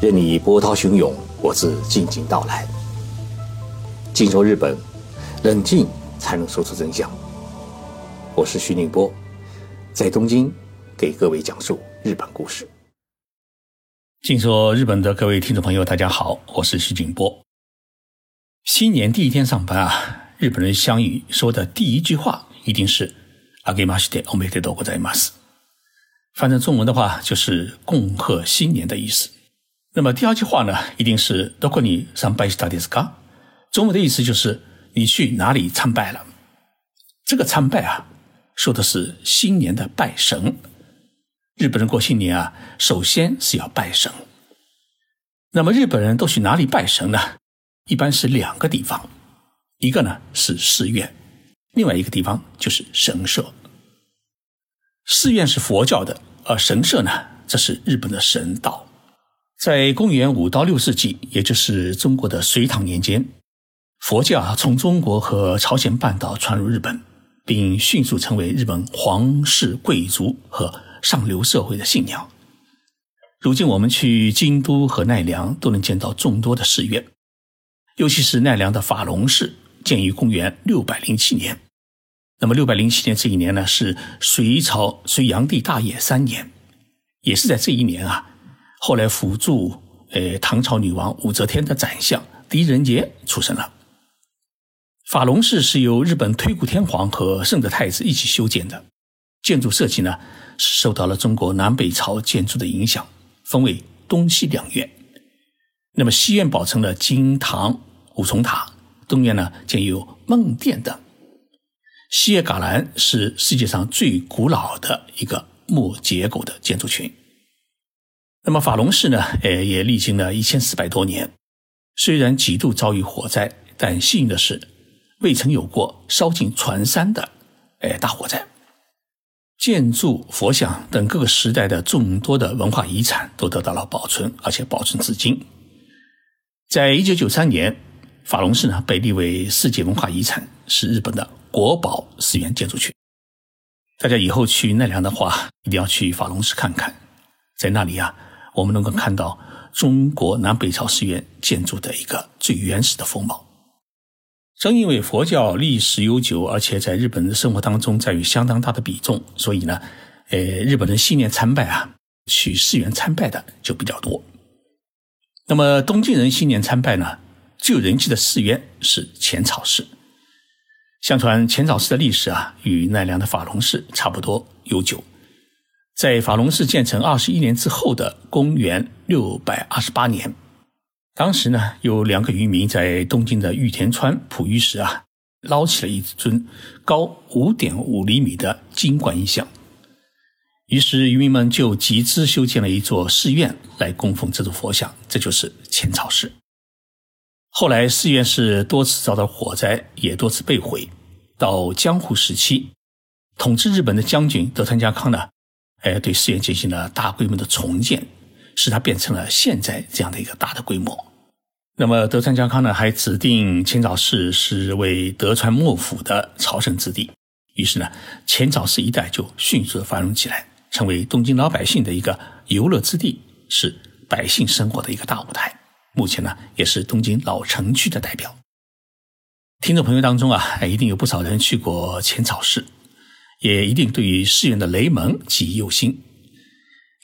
任你波涛汹涌，我自静静到来。静说日本，冷静才能说出真相。我是徐宁波，在东京给各位讲述日本故事。静说日本的各位听众朋友，大家好，我是徐景波。新年第一天上班啊，日本人相遇说的第一句话一定是“阿给马西德欧美德多国在马斯”。翻成中文的话，就是“恭贺新年”的意思。那么第二句话呢，一定是“多过你上拜西达迪斯卡”，中文的意思就是“你去哪里参拜了”。这个参拜啊，说的是新年的拜神。日本人过新年啊，首先是要拜神。那么日本人都去哪里拜神呢？一般是两个地方，一个呢是寺院，另外一个地方就是神社。寺院是佛教的，而神社呢，这是日本的神道。在公元五到六世纪，也就是中国的隋唐年间，佛教啊从中国和朝鲜半岛传入日本，并迅速成为日本皇室贵族和上流社会的信仰。如今我们去京都和奈良，都能见到众多的寺院，尤其是奈良的法隆寺，建于公元六百零七年。那么六百零七年这一年呢，是隋朝隋炀帝大业三年，也是在这一年啊，后来辅助呃唐朝女王武则天的宰相狄仁杰出生了。法隆寺是由日本推古天皇和圣德太子一起修建的，建筑设计呢是受到了中国南北朝建筑的影响，分为东西两院。那么西院保存了金堂五重塔，东院呢建有梦殿等。西叶伽蓝是世界上最古老的一个木结构的建筑群。那么法隆寺呢？呃，也历经了一千四百多年，虽然几度遭遇火灾，但幸运的是，未曾有过烧尽船山的呃大火灾。建筑、佛像等各个时代的众多的文化遗产都得到了保存，而且保存至今。在一九九三年，法隆寺呢被立为世界文化遗产，是日本的。国宝寺院建筑群，大家以后去奈良的话，一定要去法隆寺看看。在那里啊，我们能够看到中国南北朝寺院建筑的一个最原始的风貌。正因为佛教历史悠久，而且在日本人生活当中占有相当大的比重，所以呢，呃，日本人新年参拜啊，去寺院参拜的就比较多。那么东京人新年参拜呢，最有人气的寺院是浅草寺。相传浅草寺的历史啊，与奈良的法隆寺差不多悠久。在法隆寺建成二十一年之后的公元六百二十八年，当时呢，有两个渔民在东京的玉田川捕鱼时啊，捞起了一尊高五点五厘米的金观音像。于是渔民们就集资修建了一座寺院来供奉这座佛像，这就是浅草寺。后来寺院是多次遭到火灾，也多次被毁。到江户时期，统治日本的将军德川家康呢，哎，对寺院进行了大规模的重建，使它变成了现在这样的一个大的规模。那么德川家康呢，还指定浅草寺是为德川幕府的朝圣之地。于是呢，浅草寺一带就迅速的繁荣起来，成为东京老百姓的一个游乐之地，是百姓生活的一个大舞台。目前呢，也是东京老城区的代表。听众朋友当中啊，一定有不少人去过浅草寺，也一定对于寺院的雷门记忆犹新。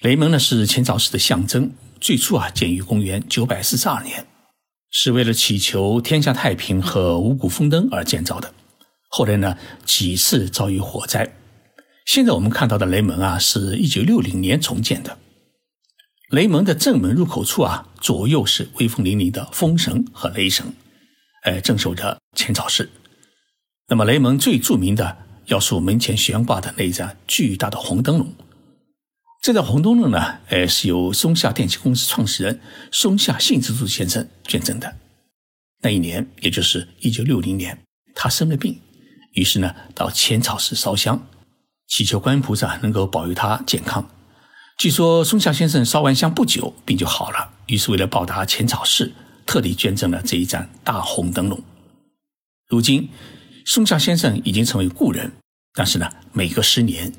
雷门呢是浅草寺的象征，最初啊建于公元九百四十二年，是为了祈求天下太平和五谷丰登而建造的。后来呢几次遭遇火灾，现在我们看到的雷门啊，是一九六零年重建的。雷门的正门入口处啊，左右是威风凛凛的风神和雷神，哎，镇守着浅草寺。那么雷门最著名的，要数门前悬挂的那一盏巨大的红灯笼。这盏红灯笼呢，哎，是由松下电器公司创始人松下幸之助先生捐赠的。那一年，也就是一九六零年，他生了病，于是呢，到浅草寺烧香，祈求观音菩萨能够保佑他健康。据说松下先生烧完香不久，病就好了。于是为了报答浅草寺，特地捐赠了这一盏大红灯笼。如今，松下先生已经成为故人。但是呢，每隔十年，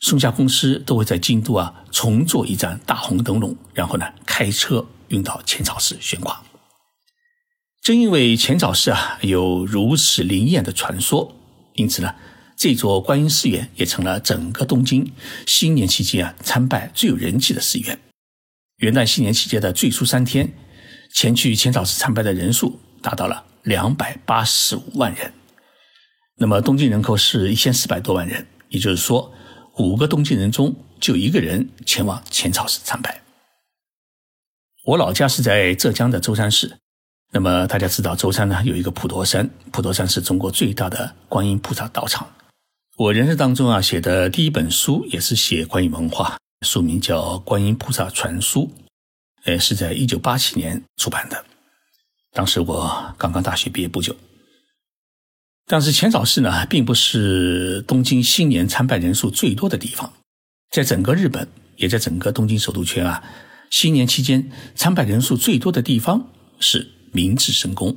松下公司都会在京都啊重做一盏大红灯笼，然后呢开车运到浅草寺悬挂。正因为浅草寺啊有如此灵验的传说，因此呢，这座观音寺院也成了整个东京新年期间啊参拜最有人气的寺院。元旦新年期间的最初三天，前去浅草寺参拜的人数达到了两百八十五万人。那么东京人口是一千四百多万人，也就是说，五个东京人中就一个人前往浅草寺参拜。我老家是在浙江的舟山市，那么大家知道舟山呢有一个普陀山，普陀山是中国最大的观音菩萨道场。我人生当中啊写的第一本书也是写观音文化，书名叫《观音菩萨传书》，呃，是在一九八七年出版的，当时我刚刚大学毕业不久。但是浅草寺呢，并不是东京新年参拜人数最多的地方，在整个日本，也在整个东京首都圈啊，新年期间参拜人数最多的地方是明治神宫。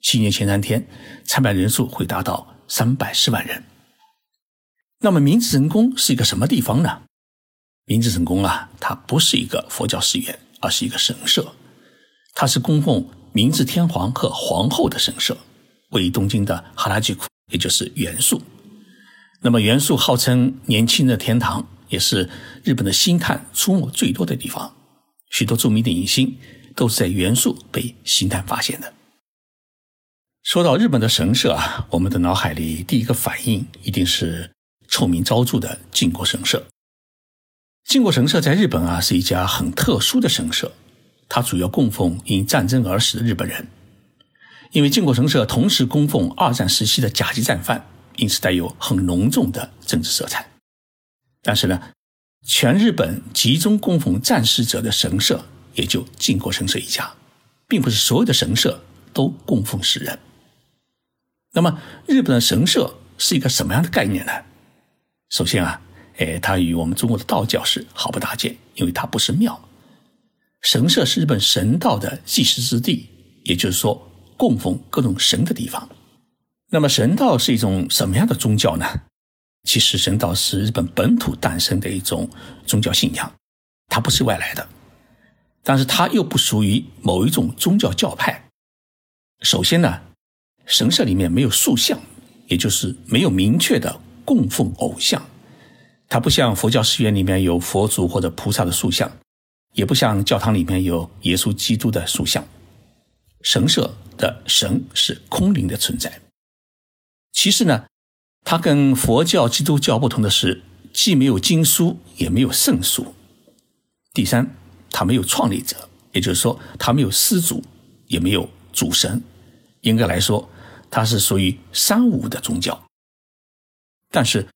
新年前三天，参拜人数会达到三百十万人。那么明治神宫是一个什么地方呢？明治神宫啊，它不是一个佛教寺院，而是一个神社，它是供奉明治天皇和皇后的神社。位于东京的哈拉吉库，也就是元素。那么元素号称年轻的天堂，也是日本的星探出没最多的地方。许多著名的影星都是在元素被星探发现的。说到日本的神社啊，我们的脑海里第一个反应一定是臭名昭著的靖国神社。靖国神社在日本啊是一家很特殊的神社，它主要供奉因战争而死的日本人。因为靖国神社同时供奉二战时期的甲级战犯，因此带有很浓重的政治色彩。但是呢，全日本集中供奉战死者的神社也就靖国神社一家，并不是所有的神社都供奉死人。那么，日本的神社是一个什么样的概念呢？首先啊，哎，它与我们中国的道教是毫不搭界，因为它不是庙。神社是日本神道的祭祀之地，也就是说。供奉各种神的地方，那么神道是一种什么样的宗教呢？其实神道是日本本土诞生的一种宗教信仰，它不是外来的，但是它又不属于某一种宗教教派。首先呢，神社里面没有塑像，也就是没有明确的供奉偶像，它不像佛教寺院里面有佛祖或者菩萨的塑像，也不像教堂里面有耶稣基督的塑像。神社的神是空灵的存在。其次呢，它跟佛教、基督教不同的是，既没有经书，也没有圣书。第三，它没有创立者，也就是说，它没有师祖，也没有主神。应该来说，它是属于三无的宗教。但是，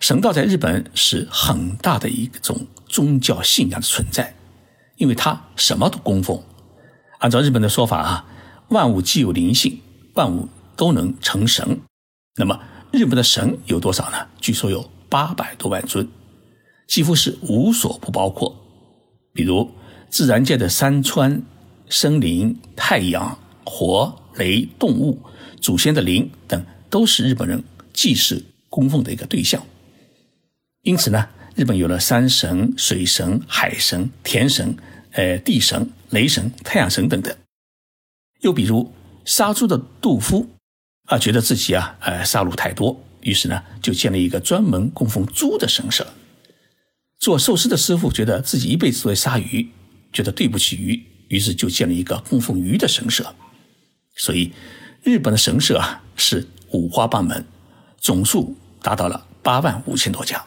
神道在日本是很大的一种宗教信仰的存在，因为它什么都供奉。按照日本的说法啊，万物既有灵性，万物都能成神。那么日本的神有多少呢？据说有八百多万尊，几乎是无所不包括。比如自然界的山川、森林、太阳、火、雷、动物、祖先的灵等，都是日本人祭祀供奉的一个对象。因此呢，日本有了山神、水神、海神、田神。呃，地神、雷神、太阳神等等。又比如杀猪的杜夫啊，觉得自己啊，呃，杀戮太多，于是呢，就建了一个专门供奉猪的神社。做寿司的师傅觉得自己一辈子都在杀鱼，觉得对不起鱼，于是就建了一个供奉鱼的神社。所以，日本的神社啊，是五花八门，总数达到了八万五千多家。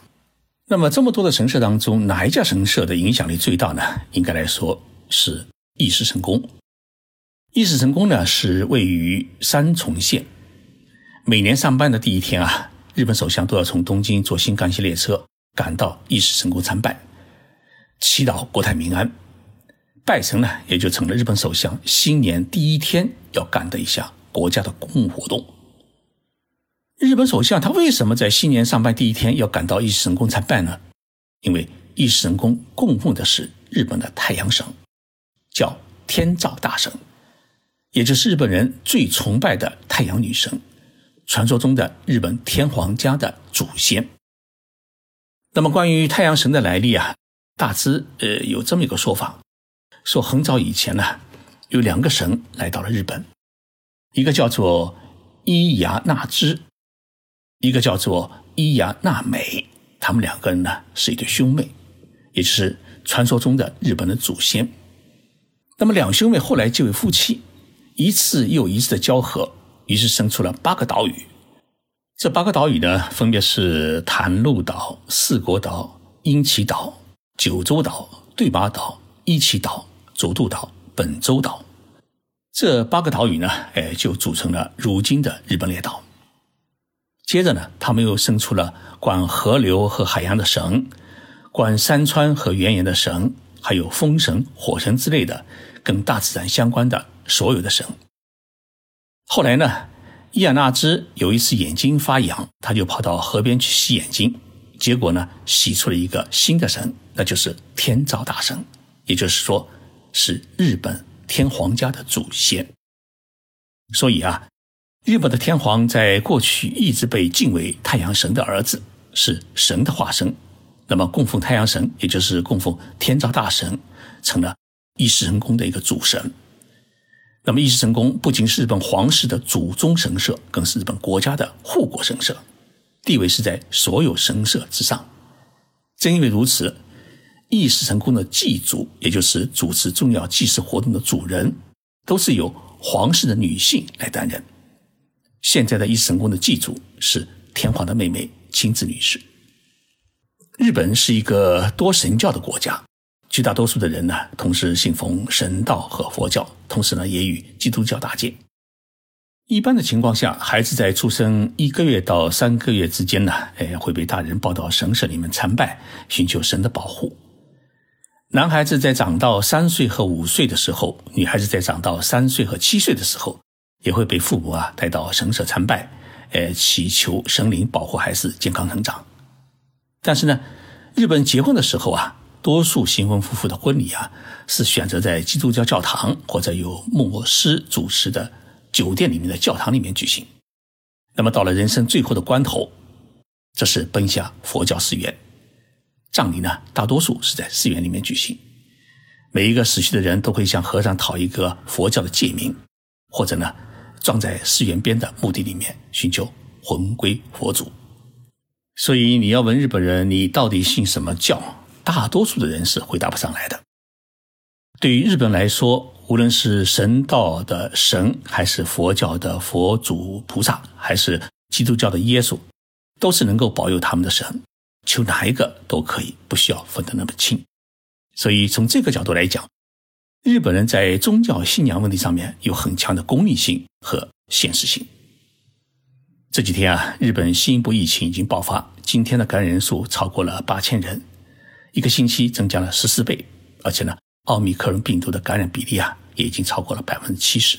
那么这么多的神社当中，哪一家神社的影响力最大呢？应该来说是伊势神宫。伊势神宫呢是位于三重县。每年上班的第一天啊，日本首相都要从东京坐新干线列车赶到伊势神宫参拜，祈祷国泰民安。拜神呢，也就成了日本首相新年第一天要干的一项国家的公务活动。日本首相他为什么在新年上班第一天要赶到伊势神宫参拜呢？因为伊势神宫供奉的是日本的太阳神，叫天照大神，也就是日本人最崇拜的太阳女神，传说中的日本天皇家的祖先。那么关于太阳神的来历啊，大致呃有这么一个说法，说很早以前呢，有两个神来到了日本，一个叫做伊牙那之，一个叫做伊牙那美，他们两个人呢是一对兄妹，也就是传说中的日本的祖先。那么两兄妹后来结为夫妻，一次又一次的交合，于是生出了八个岛屿。这八个岛屿呢，分别是袒鹿岛、四国岛、英奇岛、九州岛、对马岛、伊岐岛。佐渡岛、本州岛，这八个岛屿呢，哎，就组成了如今的日本列岛。接着呢，他们又生出了管河流和海洋的神，管山川和原野的神，还有风神、火神之类的跟大自然相关的所有的神。后来呢，伊亚纳兹有一次眼睛发痒，他就跑到河边去洗眼睛，结果呢，洗出了一个新的神，那就是天照大神，也就是说。是日本天皇家的祖先，所以啊，日本的天皇在过去一直被敬为太阳神的儿子，是神的化身。那么供奉太阳神，也就是供奉天照大神，成了伊势神宫的一个主神。那么伊势神宫不仅是日本皇室的祖宗神社，更是日本国家的护国神社，地位是在所有神社之上。正因为如此。议事成宫的祭祖，也就是主持重要祭祀活动的主人，都是由皇室的女性来担任。现在的议事成宫的祭祖是天皇的妹妹亲子女士。日本是一个多神教的国家，绝大多数的人呢，同时信奉神道和佛教，同时呢，也与基督教搭界。一般的情况下，孩子在出生一个月到三个月之间呢，哎，会被大人抱到神社里面参拜，寻求神的保护。男孩子在长到三岁和五岁的时候，女孩子在长到三岁和七岁的时候，也会被父母啊带到神社参拜，呃，祈求神灵保护孩子健康成长。但是呢，日本结婚的时候啊，多数新婚夫妇的婚礼啊，是选择在基督教教堂或者由牧师主持的酒店里面的教堂里面举行。那么到了人生最后的关头，这是奔向佛教寺院。葬礼呢，大多数是在寺院里面举行。每一个死去的人都会向和尚讨一个佛教的戒名，或者呢，葬在寺院边的墓地里面，寻求魂归佛祖。所以你要问日本人你到底信什么教，大多数的人是回答不上来的。对于日本来说，无论是神道的神，还是佛教的佛祖菩萨，还是基督教的耶稣，都是能够保佑他们的神。求哪一个都可以，不需要分得那么清。所以从这个角度来讲，日本人在宗教信仰问题上面有很强的功利性和现实性。这几天啊，日本新一波疫情已经爆发，今天的感染人数超过了八千人，一个星期增加了十四倍，而且呢，奥密克戎病毒的感染比例啊，也已经超过了百分之七十。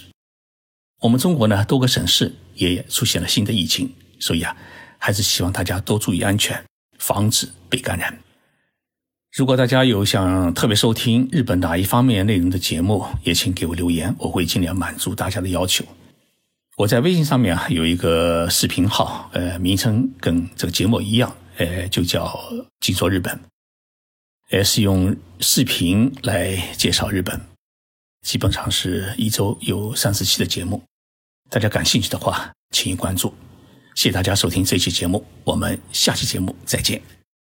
我们中国呢，多个省市也出现了新的疫情，所以啊，还是希望大家多注意安全。防止被感染。如果大家有想特别收听日本哪一方面内容的节目，也请给我留言，我会尽量满足大家的要求。我在微信上面啊有一个视频号，呃，名称跟这个节目一样，呃，就叫“静说日本”，也是用视频来介绍日本，基本上是一周有三四期的节目。大家感兴趣的话，请关注。谢谢大家收听这期节目，我们下期节目再见。